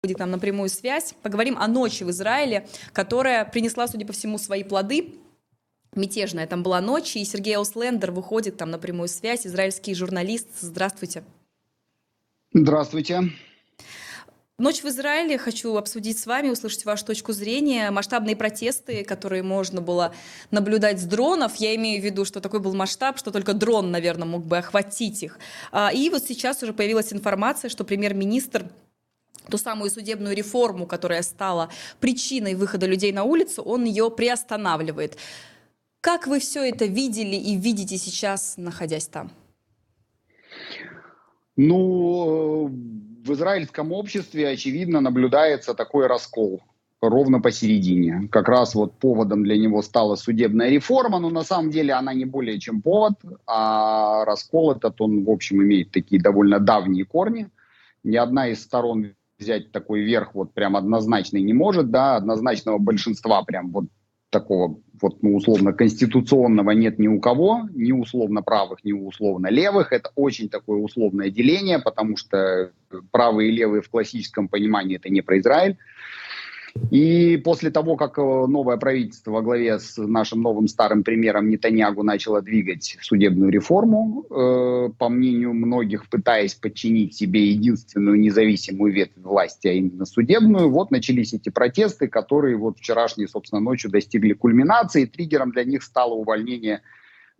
выходит нам на прямую связь. Поговорим о ночи в Израиле, которая принесла, судя по всему, свои плоды. Мятежная там была ночь, и Сергей Ауслендер выходит там на прямую связь, израильский журналист. Здравствуйте. Здравствуйте. Ночь в Израиле хочу обсудить с вами, услышать вашу точку зрения. Масштабные протесты, которые можно было наблюдать с дронов. Я имею в виду, что такой был масштаб, что только дрон, наверное, мог бы охватить их. А, и вот сейчас уже появилась информация, что премьер-министр ту самую судебную реформу, которая стала причиной выхода людей на улицу, он ее приостанавливает. Как вы все это видели и видите сейчас, находясь там? Ну, в израильском обществе, очевидно, наблюдается такой раскол ровно посередине. Как раз вот поводом для него стала судебная реформа, но на самом деле она не более чем повод, а раскол этот, он, в общем, имеет такие довольно давние корни. Ни одна из сторон взять такой верх вот прям однозначный не может, да, однозначного большинства прям вот такого вот, ну, условно, конституционного нет ни у кого, ни условно правых, ни условно левых. Это очень такое условное деление, потому что правые и левые в классическом понимании это не про Израиль. И после того, как э, новое правительство во главе с нашим новым старым премьером Нетаньягу начало двигать судебную реформу, э, по мнению многих, пытаясь подчинить себе единственную независимую ветвь власти, а именно судебную, вот начались эти протесты, которые вот вчерашней, собственно, ночью достигли кульминации. Триггером для них стало увольнение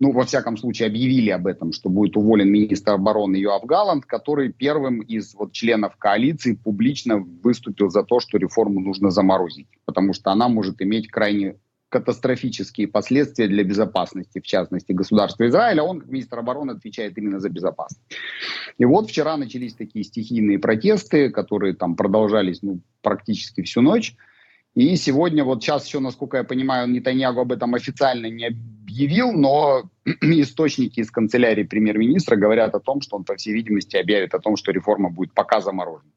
ну, во всяком случае, объявили об этом, что будет уволен министр обороны Йоав Галланд, который первым из вот, членов коалиции публично выступил за то, что реформу нужно заморозить, потому что она может иметь крайне катастрофические последствия для безопасности, в частности, государства Израиля. Он, как министр обороны, отвечает именно за безопасность. И вот вчера начались такие стихийные протесты, которые там продолжались ну, практически всю ночь. И сегодня, вот сейчас еще, насколько я понимаю, Нетаньягу об этом официально не объявил, но источники из канцелярии премьер-министра говорят о том, что он, по всей видимости, объявит о том, что реформа будет пока заморожена.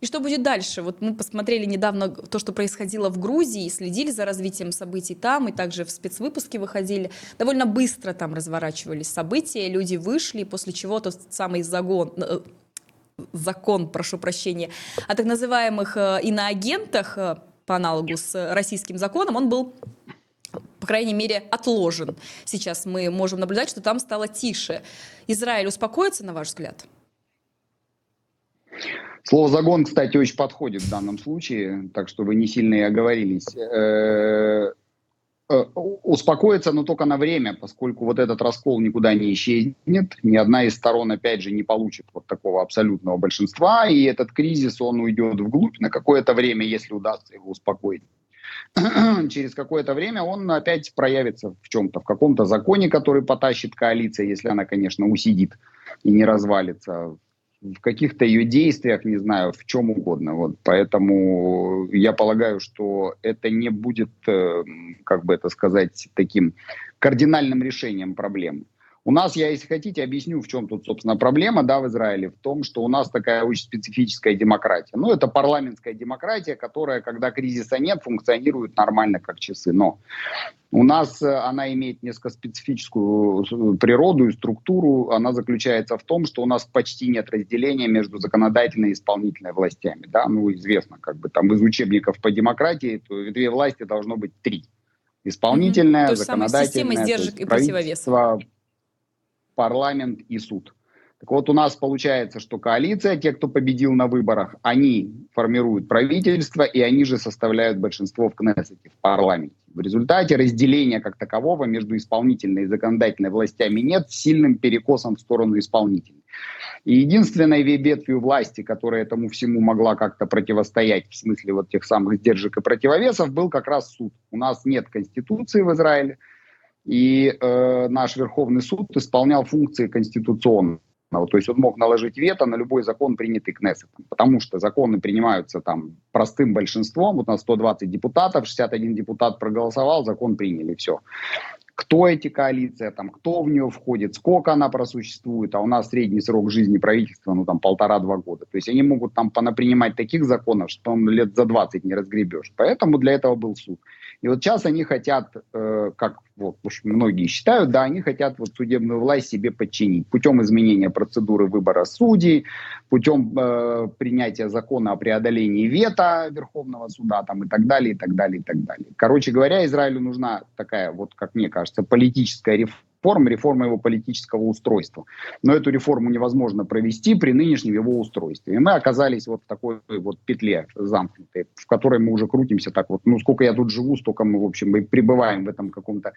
И что будет дальше? Вот мы посмотрели недавно то, что происходило в Грузии, следили за развитием событий там, и также в спецвыпуске выходили. Довольно быстро там разворачивались события, люди вышли, после чего тот самый загон, э, закон, прошу прощения, о так называемых э, иноагентах э, по аналогу с российским законом, он был по крайней мере, отложен. Сейчас мы можем наблюдать, что там стало тише. Израиль успокоится, на ваш взгляд? Слово «загон», кстати, очень подходит в данном случае, так что вы не сильно и оговорились. Э, успокоиться, но только на время, поскольку вот этот раскол никуда не исчезнет, ни одна из сторон, опять же, не получит вот такого абсолютного большинства, и этот кризис, он уйдет вглубь на какое-то время, если удастся его успокоить. через какое-то время он опять проявится в чем-то, в каком-то законе, который потащит коалиция, если она, конечно, усидит и не развалится, в каких-то ее действиях, не знаю, в чем угодно. Вот. Поэтому я полагаю, что это не будет, э, как бы это сказать, таким кардинальным решением проблемы. У нас, я, если хотите, объясню, в чем тут, собственно, проблема да, в Израиле. В том, что у нас такая очень специфическая демократия. Ну, это парламентская демократия, которая, когда кризиса нет, функционирует нормально, как часы. Но у нас э, она имеет несколько специфическую э, природу и структуру. Она заключается в том, что у нас почти нет разделения между законодательной и исполнительной властями. Да? Ну, известно, как бы там из учебников по демократии, то две власти должно быть три. Исполнительная, mm-hmm. законодательная, то есть система сдержек и противовесов парламент и суд. Так вот, у нас получается, что коалиция, те, кто победил на выборах, они формируют правительство, и они же составляют большинство в Кнессете, в парламенте. В результате разделения как такового между исполнительной и законодательной властями нет, с сильным перекосом в сторону исполнительной. И единственной ветвью власти, которая этому всему могла как-то противостоять, в смысле вот тех самых сдержек и противовесов, был как раз суд. У нас нет конституции в Израиле, и э, наш Верховный суд исполнял функции конституционного. То есть он мог наложить вето на любой закон, принятый Кнессетом, потому что законы принимаются там простым большинством. Вот у нас 120 депутатов, 61 депутат проголосовал, закон приняли, все. Кто эти коалиции, там, кто в нее входит, сколько она просуществует, а у нас средний срок жизни правительства, ну там полтора-два года. То есть они могут там понапринимать таких законов, что он лет за 20 не разгребешь. Поэтому для этого был суд. И вот сейчас они хотят, э, как Вот, общем, многие считают, да, они хотят вот судебную власть себе подчинить путем изменения процедуры выбора судей, путем э, принятия закона о преодолении вето Верховного суда там, и так далее, и так далее, и так далее. Короче говоря, Израилю нужна такая, вот как мне кажется, политическая реформа, реформа его политического устройства. Но эту реформу невозможно провести при нынешнем его устройстве. И мы оказались вот в такой вот петле замкнутой, в которой мы уже крутимся так вот. Ну, сколько я тут живу, столько мы, в общем, и пребываем в этом каком-то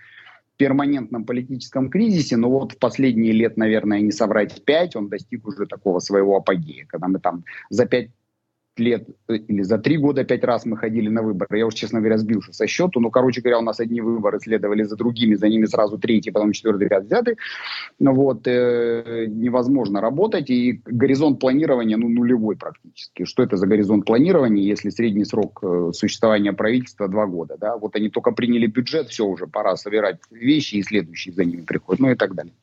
перманентном политическом кризисе, но вот в последние лет, наверное, не соврать пять, он достиг уже такого своего апогея, когда мы там за пять лет э, или за три года пять раз мы ходили на выборы. Я уж, честно говоря, сбился со счету. Но, короче говоря, у нас одни выборы следовали за другими, за ними сразу третий, потом четвертый, пятый, десятый. Ну вот, э, невозможно работать. И горизонт планирования, ну, нулевой практически. Что это за горизонт планирования, если средний срок э, существования правительства два года, да? Вот они только приняли бюджет, все уже, пора собирать вещи, и следующие за ними приходят, ну и так далее.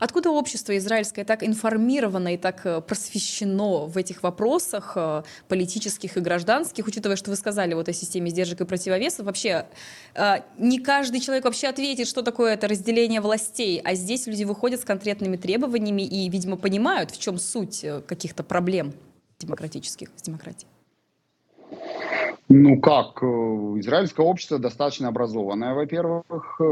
Откуда общество израильское так информировано и так э, просвещено в этих вопросах э, политических и гражданских, учитывая, что вы сказали вот о системе сдержек и противовесов, вообще э, не каждый человек вообще ответит, что такое это разделение властей, а здесь люди выходят с конкретными требованиями и, видимо, понимают, в чем суть каких-то проблем демократических с демократией. Ну как, э, израильское общество достаточно образованное, во-первых. Э,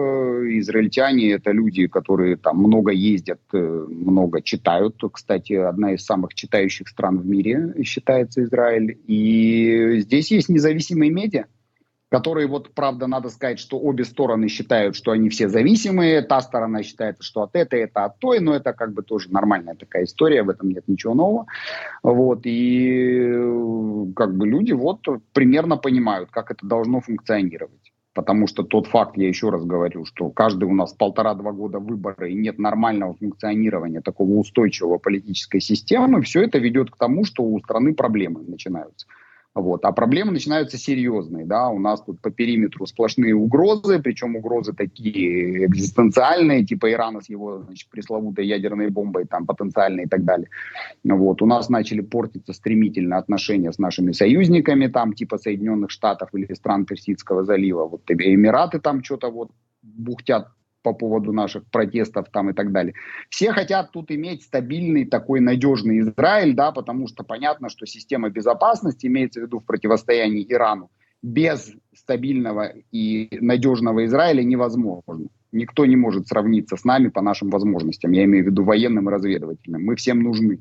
израильтяне это люди, которые там много ездят, э, много читают. Кстати, одна из самых читающих стран в мире считается Израиль. И здесь есть независимые медиа которые вот, правда, надо сказать, что обе стороны считают, что они все зависимые, та сторона считает, что от этой, это от той, но это как бы тоже нормальная такая история, в этом нет ничего нового. Вот, и как бы люди вот примерно понимают, как это должно функционировать. Потому что тот факт, я еще раз говорю, что каждый у нас полтора-два года выбора и нет нормального функционирования такого устойчивого политической системы, все это ведет к тому, что у страны проблемы начинаются. Вот. А проблемы начинаются серьезные. Да? У нас тут по периметру сплошные угрозы, причем угрозы такие экзистенциальные, типа Ирана с его значит, пресловутой ядерной бомбой там, потенциальной и так далее. Вот. У нас начали портиться стремительно отношения с нашими союзниками, там, типа Соединенных Штатов или стран Персидского залива. Вот Эмираты там что-то вот бухтят по поводу наших протестов там и так далее. Все хотят тут иметь стабильный такой надежный Израиль, да, потому что понятно, что система безопасности имеется в виду в противостоянии Ирану без стабильного и надежного Израиля невозможно. Никто не может сравниться с нами по нашим возможностям. Я имею в виду военным и разведывательным. Мы всем нужны.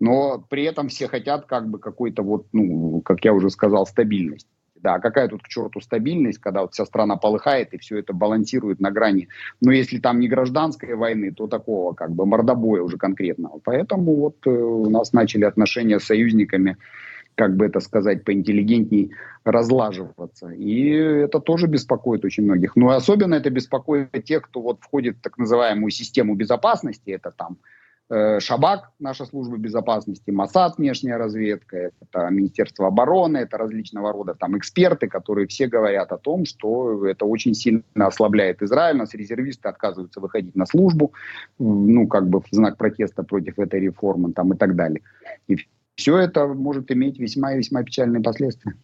Но при этом все хотят как бы какой-то вот, ну, как я уже сказал, стабильность. Да, какая тут к черту стабильность, когда вот вся страна полыхает и все это балансирует на грани. Но если там не гражданской войны, то такого как бы мордобоя уже конкретного. Поэтому вот э, у нас начали отношения с союзниками, как бы это сказать, поинтеллигентней разлаживаться. И это тоже беспокоит очень многих. Но особенно это беспокоит тех, кто вот входит в так называемую систему безопасности. Это там Шабак, наша служба безопасности, МОСАД, внешняя разведка, это Министерство обороны, это различного рода там эксперты, которые все говорят о том, что это очень сильно ослабляет Израиль, нас резервисты отказываются выходить на службу, ну, как бы в знак протеста против этой реформы там и так далее. И все это может иметь весьма и весьма печальные последствия.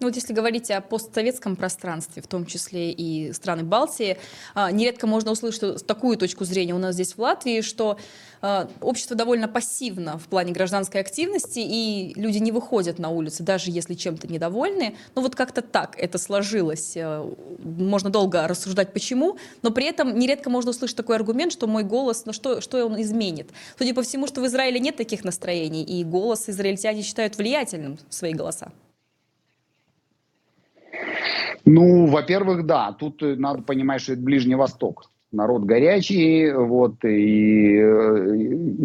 Ну вот если говорить о постсоветском пространстве, в том числе и страны Балтии, а, нередко можно услышать такую точку зрения у нас здесь в Латвии, что а, общество довольно пассивно в плане гражданской активности, и люди не выходят на улицы, даже если чем-то недовольны. Ну вот как-то так это сложилось. Э, можно долго рассуждать, почему, но при этом нередко можно услышать такой аргумент, что мой голос, ну что, что он изменит? Судя по всему, что в Израиле нет таких настроений, и голос израильтяне считают влиятельным свои голоса. Ну, во-первых, да, тут э, надо понимать, что это Ближний Восток. Народ горячий, вот, и э,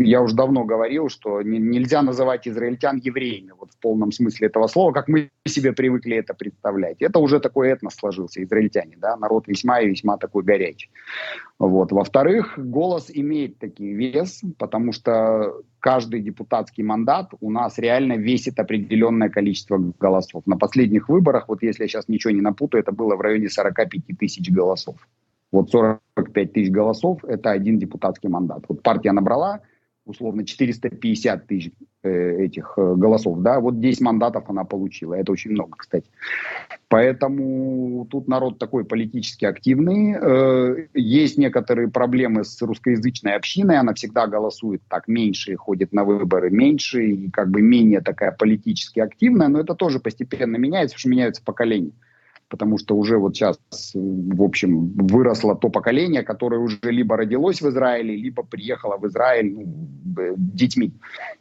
я уже давно говорил, что не, нельзя называть израильтян евреями, вот в полном смысле этого слова, как мы себе привыкли это представлять. Это уже такой этнос сложился, израильтяне, да, народ весьма и весьма такой горячий. Вот. Во-вторых, голос имеет такой вес, потому что каждый депутатский мандат у нас реально весит определенное количество голосов. На последних выборах, вот если я сейчас ничего не напутаю, это было в районе 45 тысяч голосов. Вот 45 тысяч голосов – это один депутатский мандат. Вот партия набрала условно 450 тысяч э, этих э, голосов, да, вот 10 мандатов она получила, это очень много, кстати. Поэтому тут народ такой политически активный, э, есть некоторые проблемы с русскоязычной общиной, она всегда голосует так меньше, ходит на выборы меньше, и как бы менее такая политически активная, но это тоже постепенно меняется, потому что меняются поколения потому что уже вот сейчас, в общем, выросло то поколение, которое уже либо родилось в Израиле, либо приехало в Израиль ну, детьми,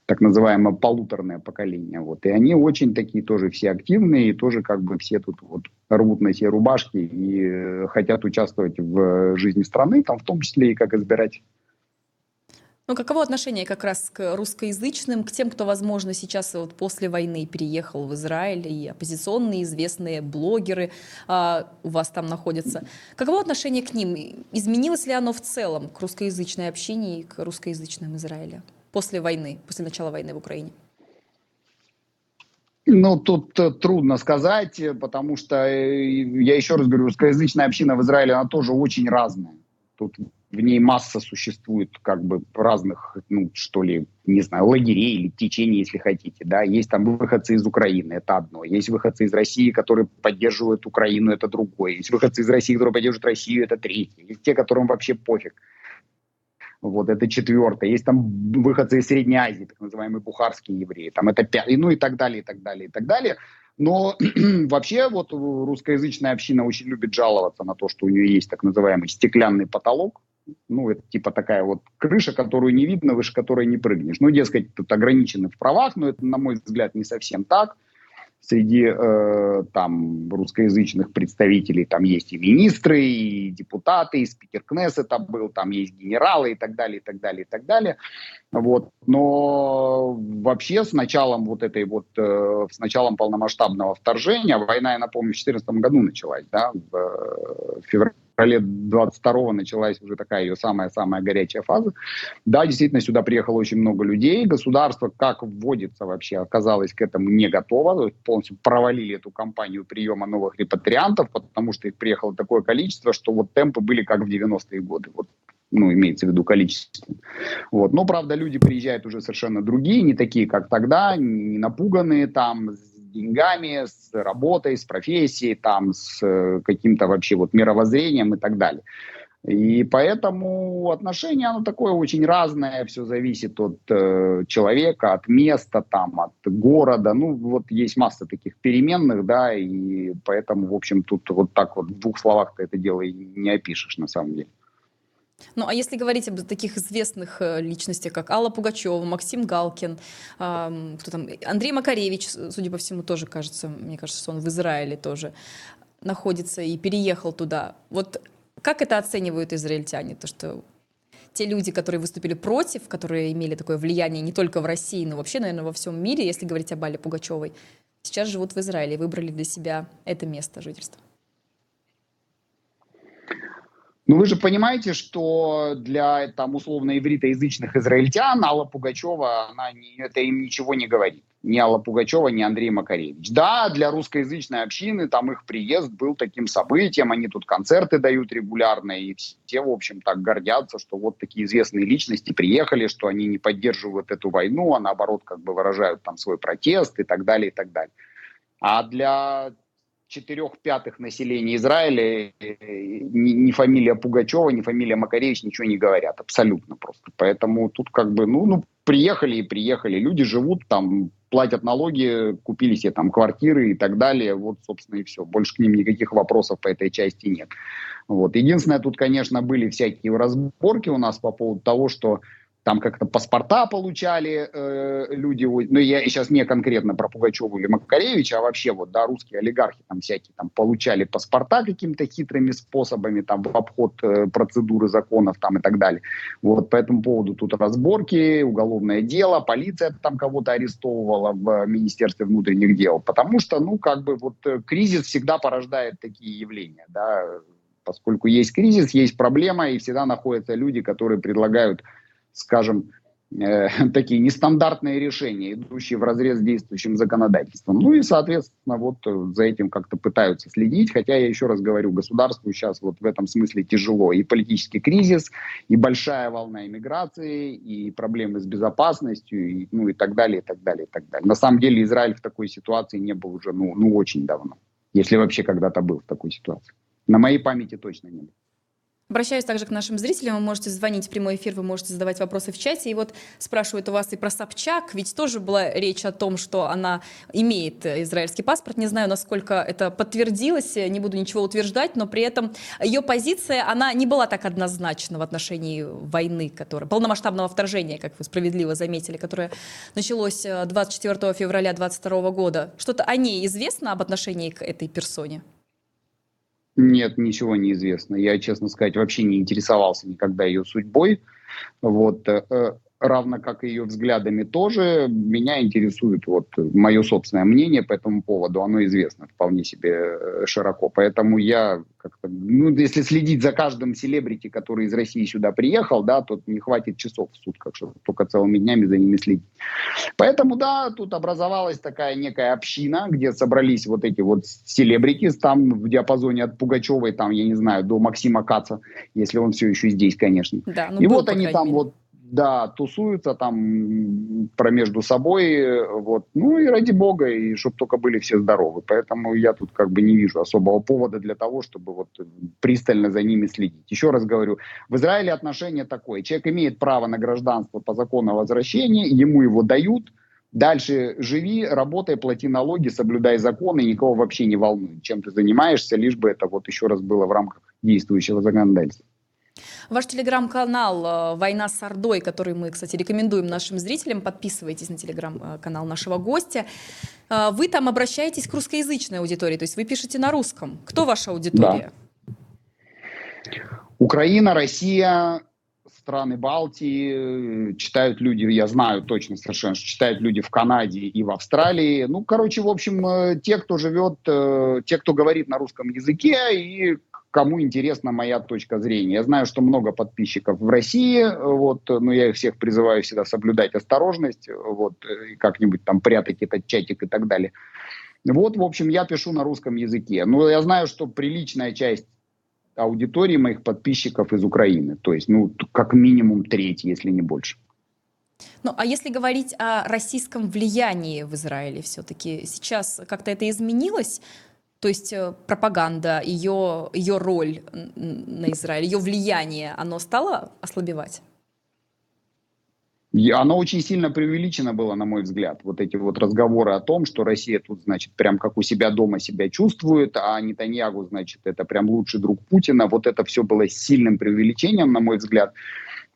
так называемое полуторное поколение. Вот. И они очень такие тоже все активные, и тоже как бы все тут вот рвут на себе рубашки и э, хотят участвовать в жизни страны, там в том числе и как избирать ну, каково отношение как раз к русскоязычным, к тем, кто, возможно, сейчас вот после войны переехал в Израиль, и оппозиционные известные блогеры а, у вас там находятся. Каково отношение к ним? Изменилось ли оно в целом к русскоязычной общине и к русскоязычным Израиля после войны, после начала войны в Украине? Ну, тут э, трудно сказать, потому что, э, я еще раз говорю, русскоязычная община в Израиле, она тоже очень разная. Тут в ней масса существует как бы разных, ну, что ли, не знаю, лагерей или течений, если хотите, да, есть там выходцы из Украины, это одно, есть выходцы из России, которые поддерживают Украину, это другое, есть выходцы из России, которые поддерживают Россию, это третье, есть те, которым вообще пофиг, вот, это четвертое. Есть там выходцы из Средней Азии, так называемые бухарские евреи. Там это пятое, ну и так далее, и так далее, и так далее. Но вообще вот русскоязычная община очень любит жаловаться на то, что у нее есть так называемый стеклянный потолок, ну, это типа такая вот крыша, которую не видно, выше которой не прыгнешь. Ну, дескать, тут ограничены в правах, но это, на мой взгляд, не совсем так среди э, там русскоязычных представителей там есть и министры, и депутаты, и спикер Кнессета был, там есть генералы и так далее, и так далее, и так далее. Вот. Но вообще с началом вот этой вот, э, с началом полномасштабного вторжения, война, я напомню, в 2014 году началась, да, в э, феврале феврале 22 началась уже такая ее самая-самая горячая фаза. Да, действительно, сюда приехало очень много людей. Государство, как вводится вообще, оказалось к этому не готово. Полностью провалили эту кампанию приема новых репатриантов, потому что их приехало такое количество, что вот темпы были как в 90-е годы. Вот ну, имеется в виду количество. Вот. Но, правда, люди приезжают уже совершенно другие, не такие, как тогда, не напуганные там, деньгами, с работой, с профессией, там, с э, каким-то вообще вот мировоззрением и так далее. И поэтому отношение, оно такое очень разное, все зависит от э, человека, от места, там, от города. Ну, вот есть масса таких переменных, да, и поэтому, в общем, тут вот так вот в двух словах ты это дело и не опишешь на самом деле. Ну, а если говорить об таких известных э, личностях, как Алла Пугачева, Максим Галкин, э, кто там, Андрей Макаревич, судя по всему, тоже кажется, мне кажется, что он в Израиле тоже находится и переехал туда. Вот как это оценивают израильтяне, то, что те люди, которые выступили против, которые имели такое влияние не только в России, но вообще, наверное, во всем мире, если говорить об Алле Пугачевой, сейчас живут в Израиле и выбрали для себя это место жительства? Ну, вы же понимаете, что для там условно ивритоязычных израильтян Алла Пугачева, она не, это им ничего не говорит. Ни Алла Пугачева, ни Андрей Макаревич. Да, для русскоязычной общины там их приезд был таким событием, они тут концерты дают регулярно, и все, в общем, так гордятся, что вот такие известные личности приехали, что они не поддерживают эту войну, а наоборот как бы выражают там свой протест и так далее, и так далее. А для четырех пятых населения Израиля ни, ни фамилия Пугачева, ни фамилия Макаревич ничего не говорят, абсолютно просто. Поэтому тут как бы, ну, ну приехали и приехали, люди живут там, платят налоги, купили себе там квартиры и так далее, вот, собственно, и все. Больше к ним никаких вопросов по этой части нет. Вот. Единственное, тут, конечно, были всякие разборки у нас по поводу того, что там как-то паспорта получали э, люди, ну я сейчас не конкретно про Пугачеву или Макаревича, а вообще вот, да, русские олигархи там всякие там получали паспорта какими-то хитрыми способами, там в обход э, процедуры законов там и так далее. Вот по этому поводу тут разборки, уголовное дело, полиция там кого-то арестовывала в Министерстве внутренних дел, потому что, ну, как бы вот э, кризис всегда порождает такие явления, да, поскольку есть кризис, есть проблема, и всегда находятся люди, которые предлагают скажем, э, такие нестандартные решения, идущие в разрез действующим законодательством. Ну и, соответственно, вот э, за этим как-то пытаются следить, хотя я еще раз говорю, государству сейчас вот в этом смысле тяжело. И политический кризис, и большая волна иммиграции, и проблемы с безопасностью, и, ну и так далее, и так далее, и так далее. На самом деле Израиль в такой ситуации не был уже, ну, ну очень давно, если вообще когда-то был в такой ситуации. На моей памяти точно не было. Обращаюсь также к нашим зрителям. Вы можете звонить в прямой эфир, вы можете задавать вопросы в чате. И вот спрашивают у вас и про Собчак. Ведь тоже была речь о том, что она имеет израильский паспорт. Не знаю, насколько это подтвердилось, не буду ничего утверждать, но при этом ее позиция, она не была так однозначна в отношении войны, которая, полномасштабного вторжения, как вы справедливо заметили, которое началось 24 э, февраля 2022 года. Что-то о ней известно об отношении к этой персоне? Нет, ничего не известно. Я, честно сказать, вообще не интересовался никогда ее судьбой. Вот. Равно как и ее взглядами тоже, меня интересует вот мое собственное мнение по этому поводу, оно известно вполне себе э, широко, поэтому я как-то, ну, если следить за каждым селебрити, который из России сюда приехал, да, то не хватит часов в сутках, чтобы только целыми днями за ними следить. Поэтому, да, тут образовалась такая некая община, где собрались вот эти вот селебрити, там в диапазоне от Пугачевой, там, я не знаю, до Максима Каца, если он все еще здесь, конечно. Да, ну, И вот они там мере. вот да, тусуются там про между собой, вот, ну и ради бога, и чтобы только были все здоровы. Поэтому я тут как бы не вижу особого повода для того, чтобы вот пристально за ними следить. Еще раз говорю, в Израиле отношение такое. Человек имеет право на гражданство по закону о возвращении, ему его дают, Дальше живи, работай, плати налоги, соблюдай законы, никого вообще не волнует, чем ты занимаешься, лишь бы это вот еще раз было в рамках действующего законодательства. Ваш телеграм-канал э, «Война с Ордой», который мы, кстати, рекомендуем нашим зрителям, подписывайтесь на телеграм-канал нашего гостя. Э, вы там обращаетесь к русскоязычной аудитории, то есть вы пишете на русском. Кто ваша аудитория? Да. Украина, Россия, страны Балтии, читают люди, я знаю точно совершенно, что читают люди в Канаде и в Австралии. Ну, короче, в общем, э, те, кто живет, те, кто говорит на русском языке и кому интересна моя точка зрения. Я знаю, что много подписчиков в России, вот, но я их всех призываю всегда соблюдать осторожность, вот, и как-нибудь там прятать этот чатик и так далее. Вот, в общем, я пишу на русском языке. Но я знаю, что приличная часть аудитории моих подписчиков из Украины. То есть, ну, как минимум треть, если не больше. Ну, а если говорить о российском влиянии в Израиле все-таки, сейчас как-то это изменилось? То есть э, пропаганда, ее, ее роль на Израиль, ее влияние, оно стало ослабевать? Оно очень сильно преувеличено было, на мой взгляд. Вот эти вот разговоры о том, что Россия тут, значит, прям как у себя дома себя чувствует, а Нетаньягу, значит, это прям лучший друг Путина. Вот это все было сильным преувеличением, на мой взгляд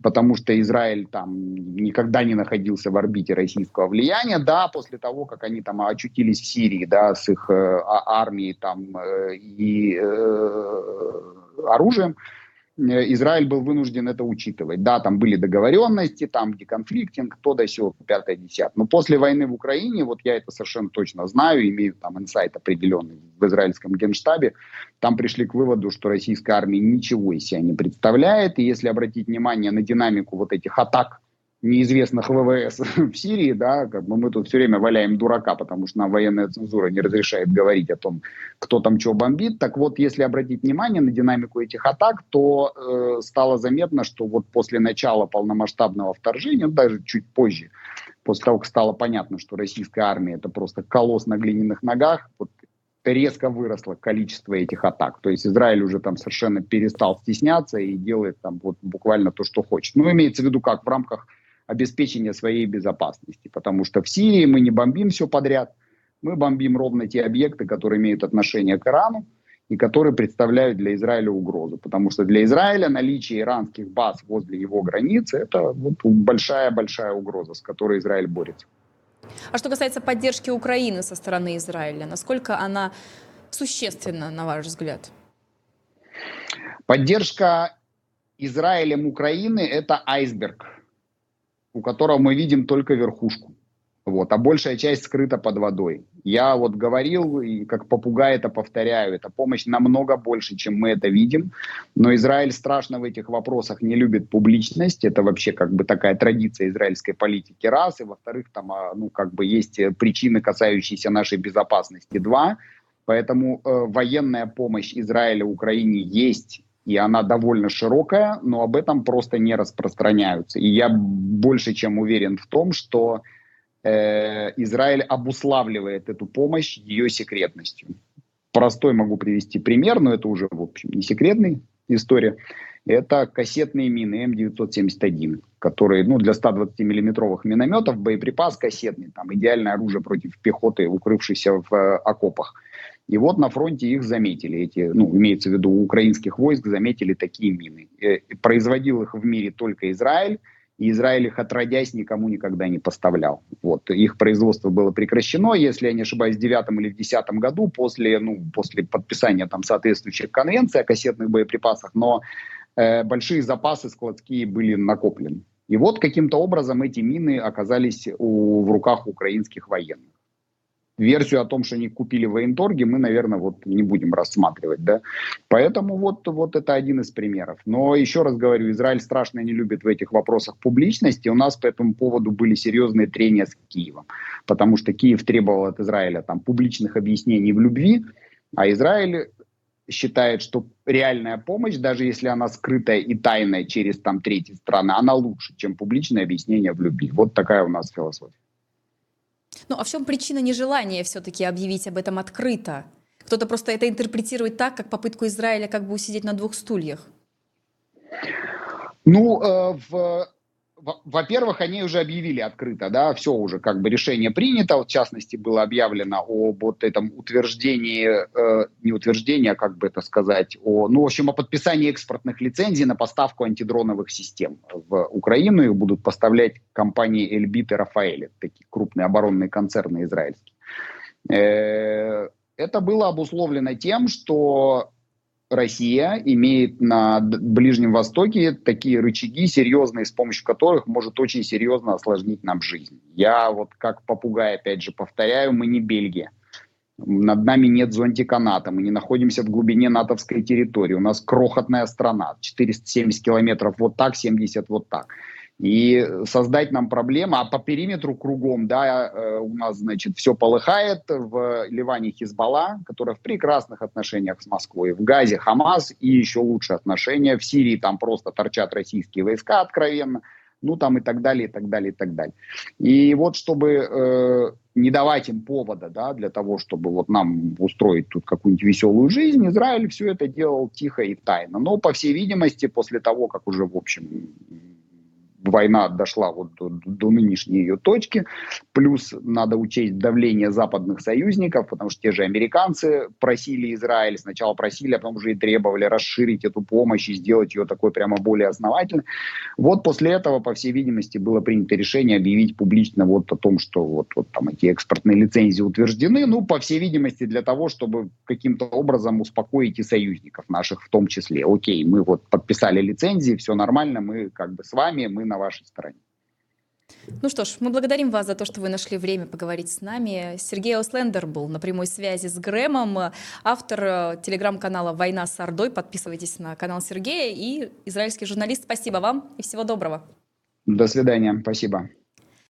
потому что Израиль там никогда не находился в орбите российского влияния, да, после того, как они там очутились в Сирии, да, с их э, а, армией там э, и э, оружием, Э, Израиль был вынужден это учитывать. Да, там были договоренности, там деконфликтинг, то да сё, пятое, десятое. Но после войны в Украине, вот я это совершенно точно знаю, имею там инсайт определенный в израильском генштабе, там пришли к выводу, что российская армия ничего из себя не представляет. И если обратить внимание на динамику вот этих атак неизвестных ВВС в Сирии, да, как бы мы тут все время валяем дурака, потому что нам военная цензура не разрешает говорить о том, кто там что бомбит. Так вот, если обратить внимание на динамику этих атак, то э, стало заметно, что вот после начала полномасштабного вторжения, даже чуть позже, после того, как стало понятно, что российская армия это просто колосс на глиняных ногах, вот резко выросло количество этих атак. То есть Израиль уже там совершенно перестал стесняться и делает там вот буквально то, что хочет. Ну, имеется в виду как в рамках обеспечения своей безопасности. Потому что в Сирии мы не бомбим все подряд, мы бомбим ровно те объекты, которые имеют отношение к Ирану и которые представляют для Израиля угрозу. Потому что для Израиля наличие иранских баз возле его границы – это большая-большая вот угроза, с которой Израиль борется. А что касается поддержки Украины со стороны Израиля, насколько она существенна, на ваш взгляд? Поддержка Израилем Украины – это айсберг – у которого мы видим только верхушку. Вот, а большая часть скрыта под водой. Я вот говорил, и как попугай это повторяю, эта помощь намного больше, чем мы это видим, но Израиль страшно в этих вопросах не любит публичность, это вообще как бы такая традиция израильской политики, раз, и во-вторых, там, а, ну, как бы есть причины, касающиеся нашей безопасности, два, поэтому э, военная помощь Израиля Украине есть, и она довольно широкая, но об этом просто не распространяются. И я больше чем уверен в том, что э, Израиль обуславливает эту помощь ее секретностью. Простой могу привести пример, но это уже, в общем, не секретная история. Это кассетные мины М971, которые ну, для 120-миллиметровых минометов, боеприпас кассетный, там идеальное оружие против пехоты, укрывшейся в э, окопах. И вот на фронте их заметили, эти, ну, имеется в виду украинских войск заметили такие мины. Э, производил их в мире только Израиль, и Израиль их отродясь никому никогда не поставлял. Вот. Их производство было прекращено, если я не ошибаюсь, в девятом или в десятом году после, ну, после подписания там, соответствующих конвенций о кассетных боеприпасах, но э, большие запасы складские были накоплены. И вот каким-то образом эти мины оказались у, в руках украинских военных версию о том, что они купили в военторге, мы, наверное, вот не будем рассматривать, да. Поэтому вот, вот это один из примеров. Но еще раз говорю, Израиль страшно не любит в этих вопросах публичности. У нас по этому поводу были серьезные трения с Киевом, потому что Киев требовал от Израиля там публичных объяснений в любви, а Израиль считает, что реальная помощь, даже если она скрытая и тайная через там третьи страны, она лучше, чем публичное объяснение в любви. Вот такая у нас философия. Ну а в чем причина нежелания все-таки объявить об этом открыто? Кто-то просто это интерпретирует так, как попытку Израиля как бы усидеть на двух стульях. Ну, э, в во-первых, они уже объявили открыто, да, все уже как бы решение принято, в частности было объявлено об вот этом утверждении, э, не утверждении, а как бы это сказать, о, ну, в общем, о подписании экспортных лицензий на поставку антидроновых систем в Украину, их будут поставлять компании Эльбит и Рафаэль, такие крупные оборонные концерны израильские. Э, это было обусловлено тем, что Россия имеет на Ближнем Востоке такие рычаги серьезные, с помощью которых может очень серьезно осложнить нам жизнь. Я вот как попугай опять же повторяю, мы не Бельгия. Над нами нет зонтика НАТО, мы не находимся в глубине натовской территории. У нас крохотная страна, 470 километров вот так, 70 вот так и создать нам проблемы. А по периметру кругом, да, э, у нас, значит, все полыхает. В Ливане Хизбалла, которая в прекрасных отношениях с Москвой. В Газе Хамас и еще лучше отношения. В Сирии там просто торчат российские войска откровенно. Ну, там и так далее, и так далее, и так далее. И вот, чтобы э, не давать им повода, да, для того, чтобы вот нам устроить тут какую-нибудь веселую жизнь, Израиль все это делал тихо и тайно. Но, по всей видимости, после того, как уже, в общем, война дошла вот до, до нынешней ее точки. Плюс надо учесть давление западных союзников, потому что те же американцы просили Израиль, сначала просили, а потом уже и требовали расширить эту помощь и сделать ее такой прямо более основательной. Вот после этого, по всей видимости, было принято решение объявить публично вот о том, что вот, вот там эти экспортные лицензии утверждены, ну, по всей видимости, для того, чтобы каким-то образом успокоить и союзников наших в том числе. Окей, мы вот подписали лицензии, все нормально, мы как бы с вами, мы на вашей стороне. Ну что ж, мы благодарим вас за то, что вы нашли время поговорить с нами. Сергей Ослендер был на прямой связи с Грэмом, автор э, телеграм-канала «Война с Ордой». Подписывайтесь на канал Сергея и израильский журналист. Спасибо вам и всего доброго. До свидания. Спасибо.